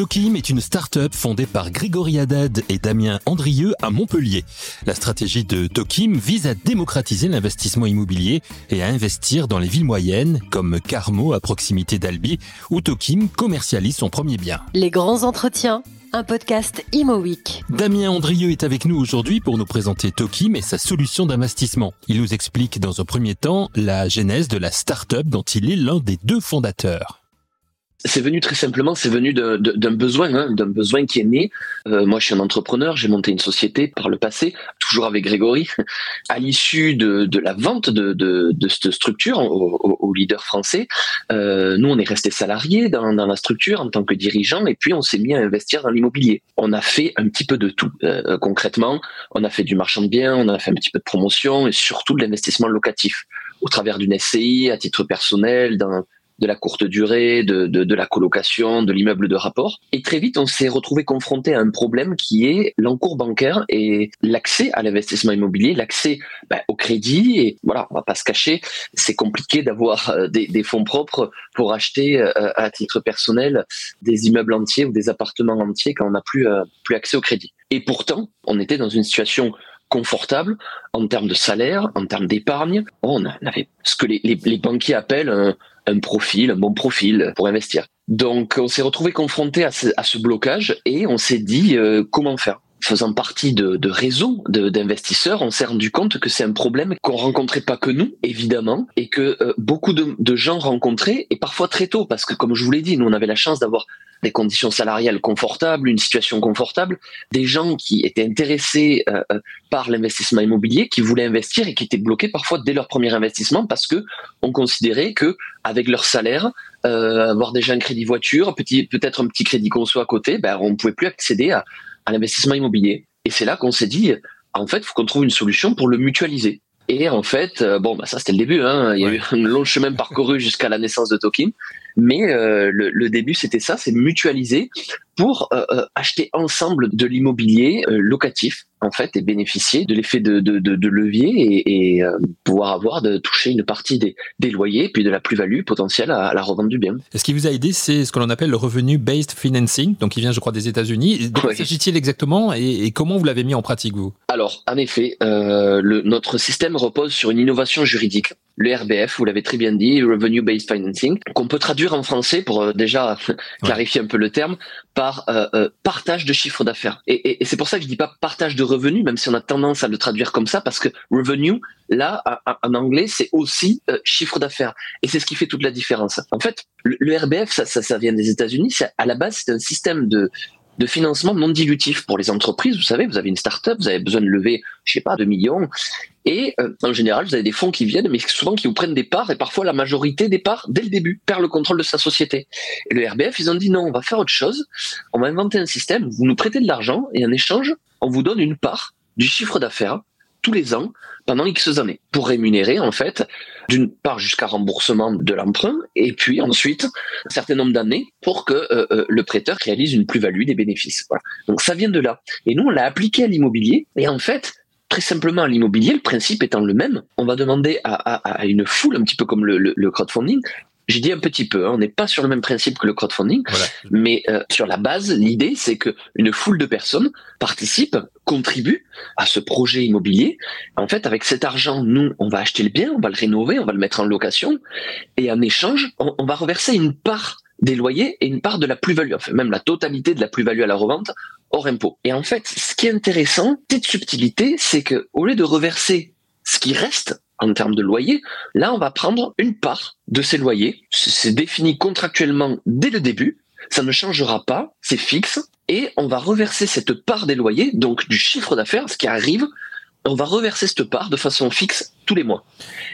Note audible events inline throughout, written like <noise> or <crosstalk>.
Tokim est une start-up fondée par Grégory Haddad et Damien Andrieux à Montpellier. La stratégie de Tokim vise à démocratiser l'investissement immobilier et à investir dans les villes moyennes comme Carmo à proximité d'Albi où Tokim commercialise son premier bien. Les grands entretiens un podcast Imo. Damien Andrieux est avec nous aujourd'hui pour nous présenter Tokim et sa solution d'investissement. Il nous explique dans un premier temps la genèse de la start-up dont il est l'un des deux fondateurs. C'est venu très simplement, c'est venu d'un besoin, hein, d'un besoin qui est né. Euh, moi, je suis un entrepreneur, j'ai monté une société par le passé, toujours avec Grégory. À l'issue de, la vente de, cette structure au, leader français, euh, nous, on est resté salariés dans, la structure en tant que dirigeant, et puis on s'est mis à investir dans l'immobilier. On a fait un petit peu de tout. Euh, concrètement, on a fait du marchand de biens, on a fait un petit peu de promotion, et surtout de l'investissement locatif au travers d'une SCI à titre personnel, dans de la courte durée, de, de, la colocation, de l'immeuble de rapport. Et très vite, on s'est retrouvé confronté à un problème qui est l'encours bancaire et l'accès à l'investissement immobilier, l'accès ben, au crédit. Et voilà, on va pas se cacher, c'est compliqué d'avoir euh, des, des, fonds propres pour acheter euh, à titre personnel des immeubles entiers ou des appartements entiers quand on n'a plus, euh, plus accès au crédit. Et pourtant, on était dans une situation confortable en termes de salaire, en termes d'épargne. On avait ce que les, les, les banquiers appellent un, un profil, un bon profil pour investir. Donc on s'est retrouvé confronté à ce, blocage et on s'est dit euh, comment faire? Faisant partie de, réseaux d'investisseurs, on s'est rendu compte que c'est un problème qu'on rencontrait pas que nous, évidemment, et que euh, beaucoup de, de, gens rencontraient, et parfois très tôt, parce que comme je vous l'ai dit, nous on avait la chance d'avoir des conditions salariales confortables, une situation confortable, des gens qui étaient intéressés euh, euh, par l'investissement immobilier, qui voulaient investir et qui étaient bloqués parfois dès leur premier investissement parce que on considérait que avec leur salaire, euh, avoir déjà un crédit voiture, peut-être un petit crédit conso à côté, ben on ne pouvait plus accéder à, à l'investissement immobilier. Et c'est là qu'on s'est dit, en fait, il faut qu'on trouve une solution pour le mutualiser. Et en fait, bon, bah ça c'était le début. Hein. Il y a eu un long chemin parcouru <laughs> jusqu'à la naissance de Token. Mais euh, le, début, c'était ça, c'est mutualiser pour euh, euh, acheter ensemble de l'immobilier locatif en fait et bénéficier de l'effet de, de, levier et, pouvoir avoir de toucher une partie des, des loyers puis de la plus-value potentielle à, la revente du bien. Et ce qui vous a aidé, c'est ce que l'on appelle le revenu based financing, donc il vient, je crois, des États-Unis. De quoi s'agit-il exactement et, comment vous l'avez mis en pratique vous? Alors, en effet, le, notre système repose sur une innovation juridique le RBF, vous l'avez très bien dit, Revenue Based Financing, qu'on peut traduire en français pour euh, déjà <laughs> clarifier un peu le terme par euh, euh, partage de chiffre d'affaires. Et, c'est pour ça que je dis pas partage de revenus, même si on a tendance à le traduire comme ça, parce que revenue, là, en anglais, c'est aussi chiffre d'affaires. Et c'est ce qui fait toute la différence. En fait, le, RBF, ça, ça, ça vient des États-Unis. À la base, c'est un système de de financement non dilutif pour les entreprises. Vous savez, vous avez une start-up, vous avez besoin de lever, je sais pas, 2 millions. Et euh, en général, vous avez des fonds qui viennent, mais souvent qui vous prennent des parts, et parfois la majorité des parts, dès le début, perd le contrôle de sa société. Et le RBF, ils ont dit non, on va faire autre chose. On va inventer un système, vous nous prêtez de l'argent, et en échange, on vous donne une part du chiffre d'affaires tous les ans pendant X années pour rémunérer en fait d'une part jusqu'à remboursement de l'emprunt et puis ensuite un certain nombre d'années pour que euh, euh, le prêteur réalise une plus-value des bénéfices. Donc ça vient de là. Et nous on l'a appliqué à l'immobilier et en fait très simplement à l'immobilier, le principe étant le même, on va demander à, une foule, un petit peu comme le crowdfunding, j'ai dit un petit peu, hein, on n'est pas sur le même principe que le crowdfunding, mais euh, sur la base, l'idée c'est que une foule de personnes participent, contribuent à ce projet immobilier. En fait, avec cet argent, nous, on va acheter le bien, on va le rénover, on va le mettre en location, et en échange, on, va reverser une part des loyers et une part de la plus-value, enfin même la totalité de la plus-value à la revente hors impôt. Et en fait, ce qui est intéressant, cette subtilité, c'est que au lieu de reverser ce qui reste en termes de loyer, là, on va prendre une part de ces loyers. C'est défini contractuellement dès le début. Ça ne changera pas. C'est fixe. Et on va reverser cette part des loyers, donc du chiffre d'affaires, ce qui arrive, on va reverser cette part de façon fixe tous les mois.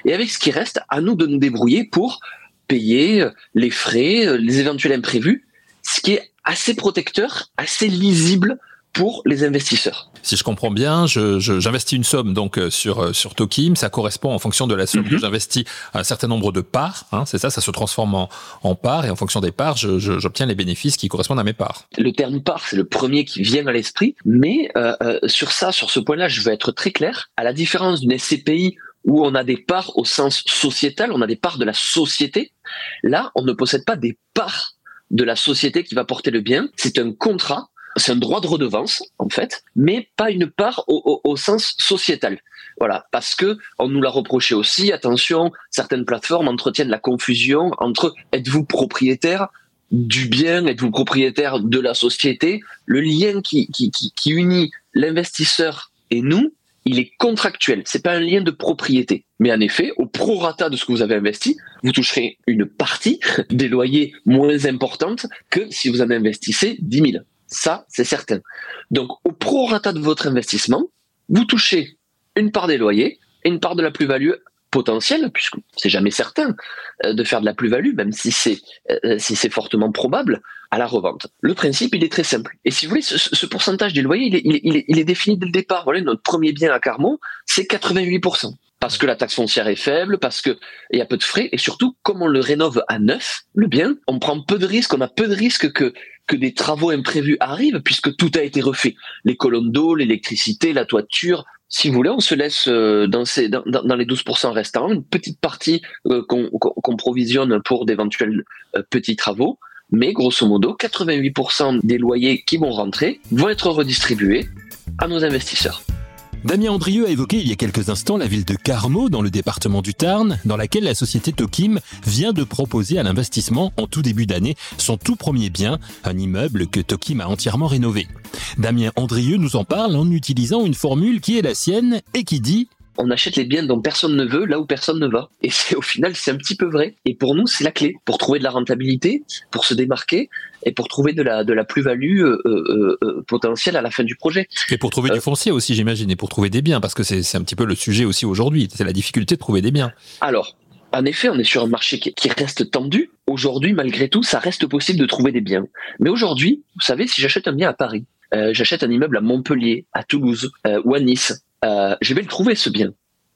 Et avec ce qui reste, à nous de nous débrouiller pour payer les frais, les éventuels imprévus, ce qui est assez protecteur, assez lisible pour les investisseurs. Si je comprends bien, j'investis une somme donc euh, sur euh, sur Tokim, ça correspond en fonction de la somme que mhm. j'investis à un certain nombre de parts, hein, c'est ça, ça se transforme en, en parts et en fonction des parts, j'obtiens les bénéfices qui correspondent à mes parts. Le terme part, c'est le premier qui vient à l'esprit, mais euh, sur ça, sur ce point-là, je veux être très clair. À la différence d'une SCPI où on a des parts au sens sociétal, on a des parts de la société. Là, on ne possède pas des parts de la société qui va porter le bien. C'est un contrat, c'est un droit de redevance en fait, mais pas une part au, sens sociétal. Voilà, parce que on nous l'a reproché aussi. Attention, certaines plateformes entretiennent la confusion entre êtes-vous propriétaire du bien, êtes-vous propriétaire de la société? Le lien qui, unit l'investisseur et nous, il est contractuel. C'est pas un lien de propriété. Mais en effet, au prorata de ce que vous avez investi, vous toucherez une partie des loyers moins importante que si vous en investissez 10 000. Ça, c'est certain. Donc, au prorata de votre investissement, vous touchez une part des loyers et une part de la plus-value potentielle, puisque c'est jamais certain euh, de faire de la plus-value, même si c'est euh, si c'est fortement probable, à la revente. Le principe, il est très simple. Et si vous voulez, ce, pourcentage des loyers, il est, défini dès le départ. Voilà, notre premier bien à Carmont, c'est 88%. Parce que la taxe foncière est faible, parce qu'il y a peu de frais, et surtout, comme on le rénove à neuf, le bien, on prend peu de risques, on a peu de risques que, que des travaux imprévus arrivent, puisque tout a été refait. Les colonnes d'eau, l'électricité, la toiture, si vous voulez, on se laisse euh, dans, dans les 12% restants, une petite partie euh, qu'on provisionne pour d'éventuels euh, petits travaux, mais grosso modo, 88% des loyers qui vont rentrer vont être redistribués à nos investisseurs. Damien Andrieux a évoqué il y a quelques instants la ville de Carmaux dans le département du Tarn, dans laquelle la société Tokim vient de proposer à l'investissement en tout début d'année son tout premier bien, un immeuble que Tokim a entièrement rénové. Damien Andrieux nous en parle en utilisant une formule qui est la sienne et qui dit on achète les biens dont personne ne veut là où personne ne va. Et c'est au final, c'est un petit peu vrai. Et pour nous, c'est la clé pour trouver de la rentabilité, pour se démarquer et pour trouver de la, de la plus-value euh, euh, euh, potentielle à la fin du projet. Et pour trouver du foncier aussi, j'imagine, et pour trouver des biens, parce que c'est un petit peu le sujet aussi aujourd'hui. C'est la difficulté de trouver des biens. Alors, en effet, on est sur un marché qui, reste tendu. Aujourd'hui, malgré tout, ça reste possible de trouver des biens. Mais aujourd'hui, vous savez, si j'achète un bien à Paris, j'achète un immeuble à Montpellier, à Toulouse ou à Nice, euh, je vais le trouver ce bien.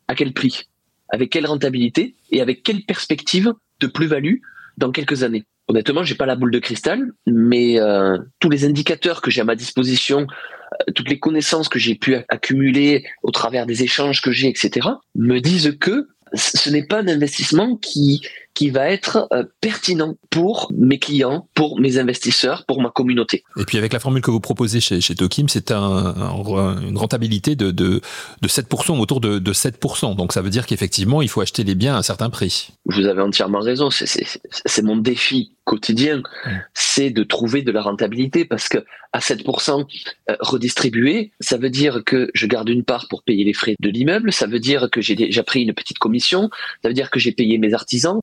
À quel prix? Avec quelle rentabilité? Et avec quelle perspective de plus-value dans quelques années? Honnêtement, j'ai pas la boule de cristal, mais euh, tous les indicateurs que j'ai à ma disposition, euh, toutes les connaissances que j'ai pu accumuler au travers des échanges que j'ai, etc., me disent que ce n'est pas un investissement qui qui va être euh, pertinent pour mes clients, pour mes investisseurs, pour ma communauté. Et puis avec la formule que vous proposez chez, chez Tokim, c'est un, une rentabilité de, de, de 7%, autour de, de 7%. Donc ça veut dire qu'effectivement, il faut acheter les biens à un certain prix. Vous avez entièrement raison. C'est mon défi quotidien, c'est de trouver de la rentabilité parce que à 7% euh, redistribué, ça veut dire que je garde une part pour payer les frais de l'immeuble, ça veut dire que j'ai déjà pris une petite commission, ça veut dire que j'ai payé mes artisans.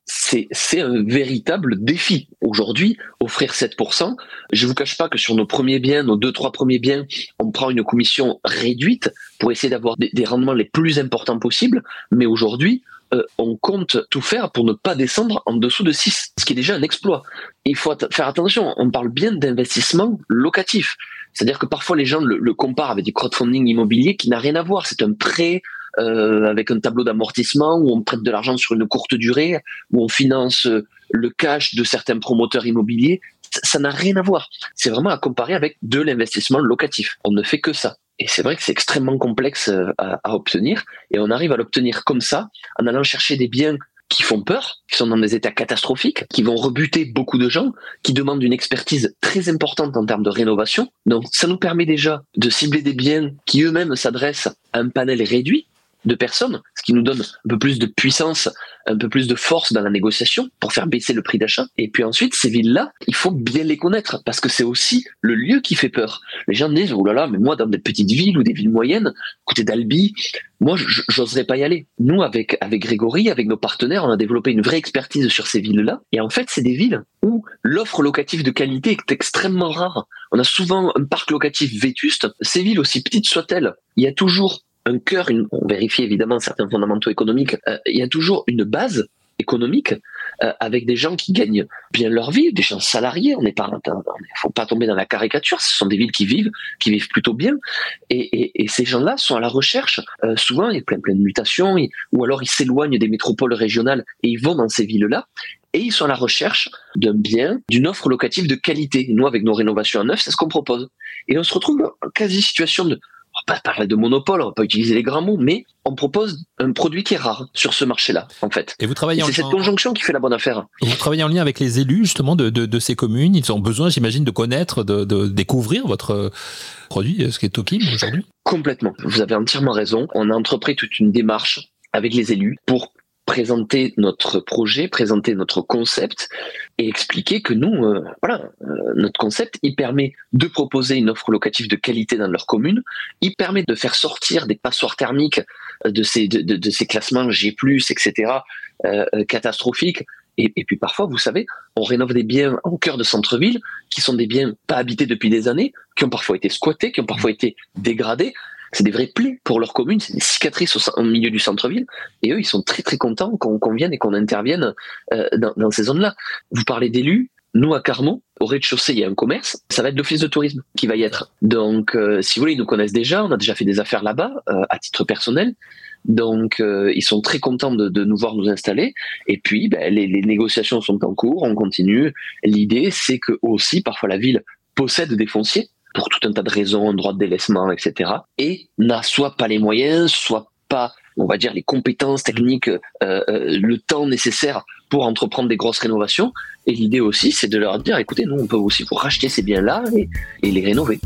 C'est un véritable défi. Aujourd'hui, offrir 7%, je vous cache pas que sur nos premiers biens, nos deux, trois premiers biens, on prend une commission réduite pour essayer d'avoir des rendements les plus importants possibles. Mais aujourd'hui, euh, on compte tout faire pour ne pas descendre en dessous de 6, ce qui est déjà un exploit. Il faut faire attention, on parle bien d'investissement locatif. C'est-à-dire que parfois les gens le, comparent avec du crowdfunding immobilier qui n'a rien à voir. C'est un prêt euh, avec un tableau d'amortissement où on prête de l'argent sur une courte durée, où on finance euh, le cash de certains promoteurs immobiliers. Ça n'a rien à voir. C'est vraiment à comparer avec de l'investissement locatif. On ne fait que ça. Et c'est vrai que c'est extrêmement complexe euh, à, obtenir. Et on arrive à l'obtenir comme ça, en allant chercher des biens qui font peur, qui sont dans des états catastrophiques, qui vont rebuter beaucoup de gens, qui demandent une expertise très importante en termes de rénovation. Donc ça nous permet déjà de cibler des biens qui eux-mêmes s'adressent à un panel réduit, de personnes, ce qui nous donne un peu plus de puissance, un peu plus de force dans la négociation pour faire baisser le prix d'achat. Et puis ensuite, ces villes-là, il faut bien les connaître parce que c'est aussi le lieu qui fait peur. Les gens disent, oh là là, mais moi, dans des petites villes ou des villes moyennes, côté d'Albi, moi, j'oserais pas y aller. Nous, avec, avec Grégory, avec nos partenaires, on a développé une vraie expertise sur ces villes-là. Et en fait, c'est des villes où l'offre locative de qualité est extrêmement rare. On a souvent un parc locatif vétuste. Ces villes, aussi petites soient-elles, il y a toujours un cœur, on vérifie évidemment certains fondamentaux économiques, euh, il y a toujours une base économique euh, avec des gens qui gagnent bien leur vie, des gens salariés. On n'est pas, il faut pas tomber dans la caricature. Ce sont des villes qui vivent, qui vivent plutôt bien. Et, ces gens-là sont à la recherche. Euh, souvent, il y a plein, plein de mutations, ou alors ils s'éloignent des métropoles régionales et ils vont dans ces villes-là. Et ils sont à la recherche d'un bien, d'une offre locative de qualité. Nous, avec nos rénovations à neuf, c'est ce qu'on propose. Et on se retrouve quasi situation de va pas parler de monopole, on va pas utiliser les grands mots, mais on propose un produit qui est rare sur ce marché-là, en fait. Et vous travaillez C'est cette conjonction qui fait la bonne affaire. Vous travaillez en lien avec les élus, justement, de, de, ces communes. Ils ont besoin, j'imagine, de connaître, de, de, découvrir votre produit, ce qui est Tokim aujourd'hui Complètement. Vous avez entièrement raison. On a entrepris toute une démarche avec les élus pour présenter notre projet, présenter notre concept et expliquer que nous, euh, voilà, euh, notre concept, il permet de proposer une offre locative de qualité dans leur commune, il permet de faire sortir des passoires thermiques de ces, de, ces classements G+, etc., euh, catastrophiques. Et, et, puis parfois, vous savez, on rénove des biens au cœur de centre-ville qui sont des biens pas habités depuis des années, qui ont parfois été squattés, qui ont parfois été dégradés, c'est des vrais plis pour leur commune, c'est des cicatrices au, milieu du centre-ville. Et eux, ils sont très très contents qu'on vienne et qu'on intervienne euh, dans, ces zones-là. Vous parlez d'élus. Nous, à Carmont, au rez-de-chaussée, il y a un commerce. Ça va être l'office de tourisme qui va y être. Donc, euh, si vous voulez, ils nous connaissent déjà. On a déjà fait des affaires là-bas, euh, à titre personnel. Donc, ils sont très contents de, nous voir nous installer. Et puis, ben, les, les, négociations sont en cours, on continue. L'idée, c'est que aussi, parfois, la ville possède des fonciers pour tout un tas de raisons, droit de délaissement, etc. Et n'a soit pas les moyens, soit pas, on va dire, les compétences techniques, euh, euh, le temps nécessaire pour entreprendre des grosses rénovations. Et l'idée aussi, c'est de leur dire, écoutez, nous, on peut aussi vous racheter ces biens-là et les rénover.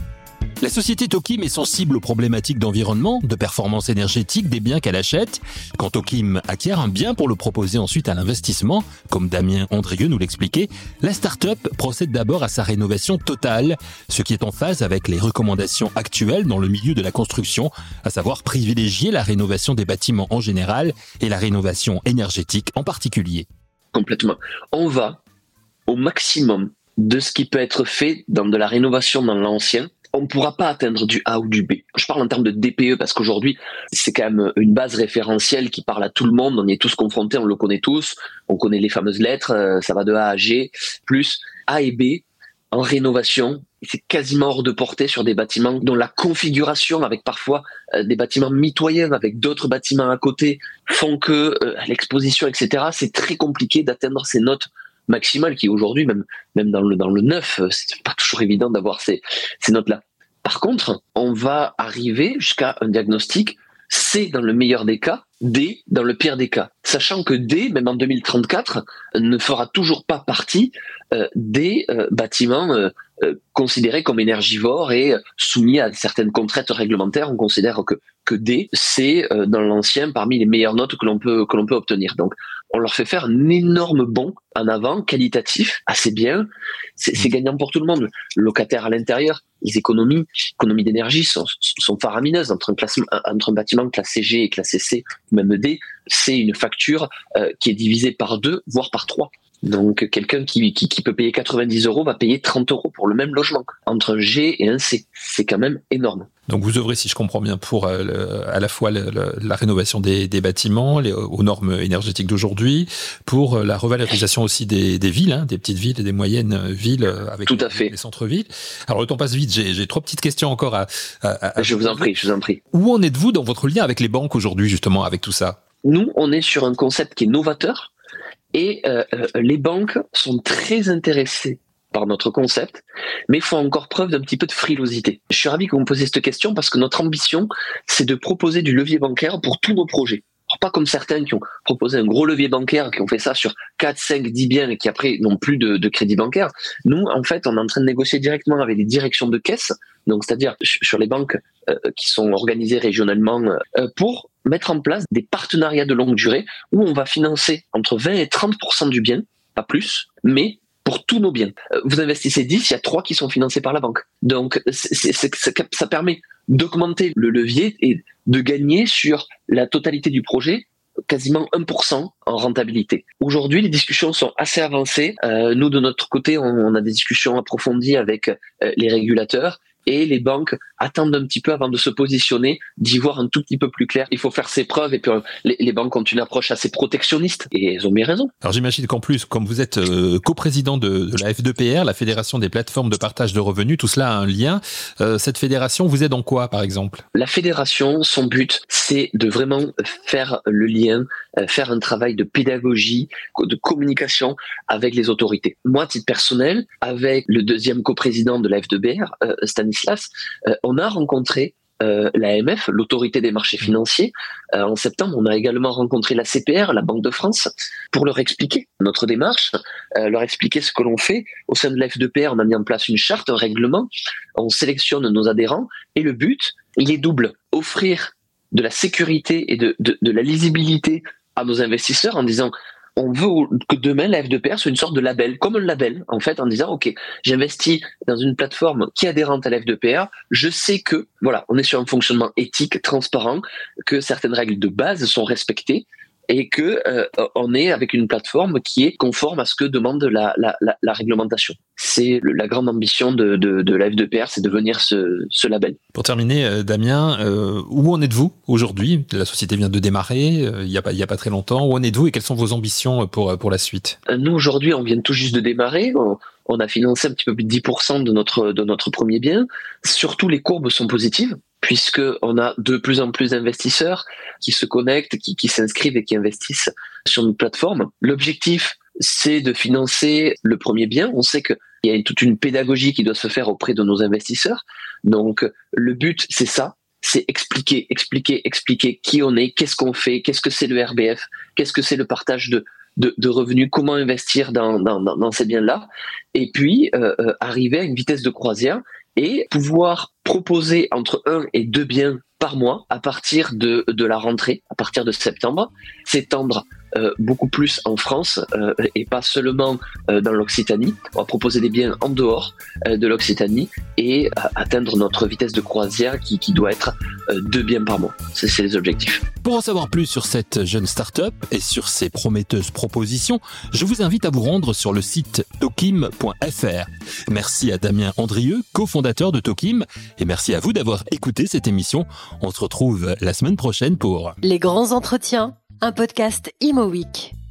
La société Tokim est sensible aux problématiques d'environnement, de performance énergétique des biens qu'elle achète. Quand Tokim acquiert un bien pour le proposer ensuite à l'investissement, comme Damien Andrieux nous l'expliquait, la start-up procède d'abord à sa rénovation totale, ce qui est en phase avec les recommandations actuelles dans le milieu de la construction, à savoir privilégier la rénovation des bâtiments en général et la rénovation énergétique en particulier. Complètement. On va au maximum de ce qui peut être fait dans de la rénovation dans l'ancien on ne pourra pas atteindre du A ou du B. Je parle en termes de DPE parce qu'aujourd'hui, c'est quand même une base référentielle qui parle à tout le monde. On y est tous confrontés, on le connaît tous. On connaît les fameuses lettres, euh, ça va de A à G, plus A et B en rénovation. C'est quasiment hors de portée sur des bâtiments dont la configuration, avec parfois euh, des bâtiments mitoyens, avec d'autres bâtiments à côté, font que euh, l'exposition, etc., c'est très compliqué d'atteindre ces notes maximale qui aujourd'hui, même, même dans le, dans le neuf, euh, c'est pas toujours évident d'avoir ces, ces notes-là. Par contre, on va arriver jusqu'à un diagnostic C dans le meilleur des cas, D dans le pire des cas. Sachant que D, même en 2034, ne fera toujours pas partie euh, des euh, bâtiments considérés comme énergivores et soumis à certaines contraintes réglementaires. On considère que, que D, c'est dans l'ancien parmi les meilleures notes que l'on peut, que l'on peut obtenir. Donc, on leur fait faire un énorme bond en avant, qualitatif, assez bien. C'est, c'est gagnant pour tout le monde. Le locataire à l'intérieur, les économies, économies d'énergie sont, sont faramineuses entre un, classement, entre un bâtiment classé G et classé C, même D. C'est une facture qui est divisée par deux, voire par trois. Donc quelqu'un qui, qui, peut payer 90 euros va payer 30 euros pour le même logement. Entre un G et un C, c'est quand même énorme. Donc vous œuvrez, si je comprends bien, pour euh, à la fois la rénovation des, bâtiments aux normes énergétiques d'aujourd'hui, pour euh, la revalorisation aussi des, villes, hein, des petites villes et des moyennes villes euh, avec Tout à fait. les centres-villes. Alors le temps passe vite, j'ai trois petites questions encore à, à Je vous en prie, je vous en prie. Où en êtes-vous dans votre lien avec les banques aujourd'hui, justement, avec tout ça? Nous, on est sur un concept qui est novateur et euh, euh, les banques sont très intéressées par notre concept, mais font encore preuve d'un petit peu de frilosité. Je suis ravi que vous me posiez cette question parce que notre ambition, c'est de proposer du levier bancaire pour tous nos projets. Pas comme certains qui ont proposé un gros levier bancaire, qui ont fait ça sur 4, 5, 10 biens et qui après n'ont plus de, crédit bancaire. Nous, en fait, on est en train de négocier directement avec les directions de caisse, donc c'est-à-dire sur les banques euh, qui sont organisées régionalement, pour mettre en place des partenariats de longue durée où on va financer entre 20 et 30% du bien, pas plus, mais pour tous nos biens. Euh, vous investissez 10, il y a 3 qui sont financés par la banque. Donc ça permet d'augmenter le levier et de gagner sur la totalité du projet quasiment 1% en rentabilité. Aujourd'hui, les discussions sont assez avancées. Euh, nous, de notre côté, on, a des discussions approfondies avec euh, les régulateurs et les banques attendent un petit peu avant de se positionner, d'y voir un tout petit peu plus clair. Il faut faire ses preuves et puis euh, les, banques ont une approche assez protectionniste et elles ont bien raison. Alors j'imagine qu'en plus, comme vous êtes euh, coprésident de, de, la F2PR, la Fédération des plateformes de partage de revenus, tout cela a un lien. Euh, cette fédération vous aide en quoi, par exemple? La fédération, son but, c'est de vraiment faire le lien, faire un travail de pédagogie, de communication avec les autorités. Moi, à titre personnel, avec le deuxième coprésident de la F2PR, Stanislas, on a rencontré euh, l'AMF, l'autorité des marchés financiers. Euh, en septembre, on a également rencontré la CPR, la Banque de France, pour leur expliquer notre démarche, euh, leur expliquer ce que l'on fait. Au sein de la F2PR, on a mis en place une charte, un règlement, on sélectionne nos adhérents et le but, il est double. Offrir de la sécurité et de, de, de la lisibilité à nos investisseurs en disant on veut que demain la F2PR soit une sorte de label, comme un label en fait, en disant ok, j'investis dans une plateforme qui est adhérente à la F2PR, je sais que voilà, on est sur un fonctionnement éthique, transparent, que certaines règles de base sont respectées et que euh, on est avec une plateforme qui est conforme à ce que demande la, la, la, la réglementation. C'est la grande ambition de, de, de la F2PR, c'est devenir ce, ce label. Pour terminer, euh, Damien, euh, où en êtes-vous aujourd'hui? La société vient de démarrer, euh, il n'y a, a pas très longtemps. Où en êtes-vous et quelles sont vos ambitions pour, pour la suite? Nous, aujourd'hui, on vient tout juste de démarrer. On, on a financé un petit peu plus de 10% de notre, de notre premier bien. Surtout, les courbes sont positives puisque on a de plus en plus d'investisseurs qui se connectent, qui, qui s'inscrivent et qui investissent sur notre plateforme. L'objectif, c'est de financer le premier bien. On sait qu'il y a toute une pédagogie qui doit se faire auprès de nos investisseurs. Donc, le but, c'est ça. C'est expliquer, expliquer, expliquer qui on est, qu'est-ce qu'on fait, qu'est-ce que c'est le RBF, qu'est-ce que c'est le partage de, de, de, revenus, comment investir dans, dans, dans ces biens-là, et puis euh, euh, arriver à une vitesse de croisière et pouvoir proposer entre un et deux biens par mois à partir de, de la rentrée, à partir de septembre, s'étendre euh, beaucoup plus en France euh, et pas seulement euh, dans l'Occitanie. On va proposer des biens en dehors euh, de l'Occitanie et atteindre notre vitesse de croisière qui, qui doit être euh, deux biens par mois. C'est les objectifs. Pour en savoir plus sur cette jeune start-up et sur ses prometteuses propositions, je vous invite à vous rendre sur le site tokim.fr. Merci à Damien Andrieux, cofondateur de Tokim, et merci à vous d'avoir écouté cette émission. On se retrouve la semaine prochaine pour Les grands entretiens, un podcast Imo Week.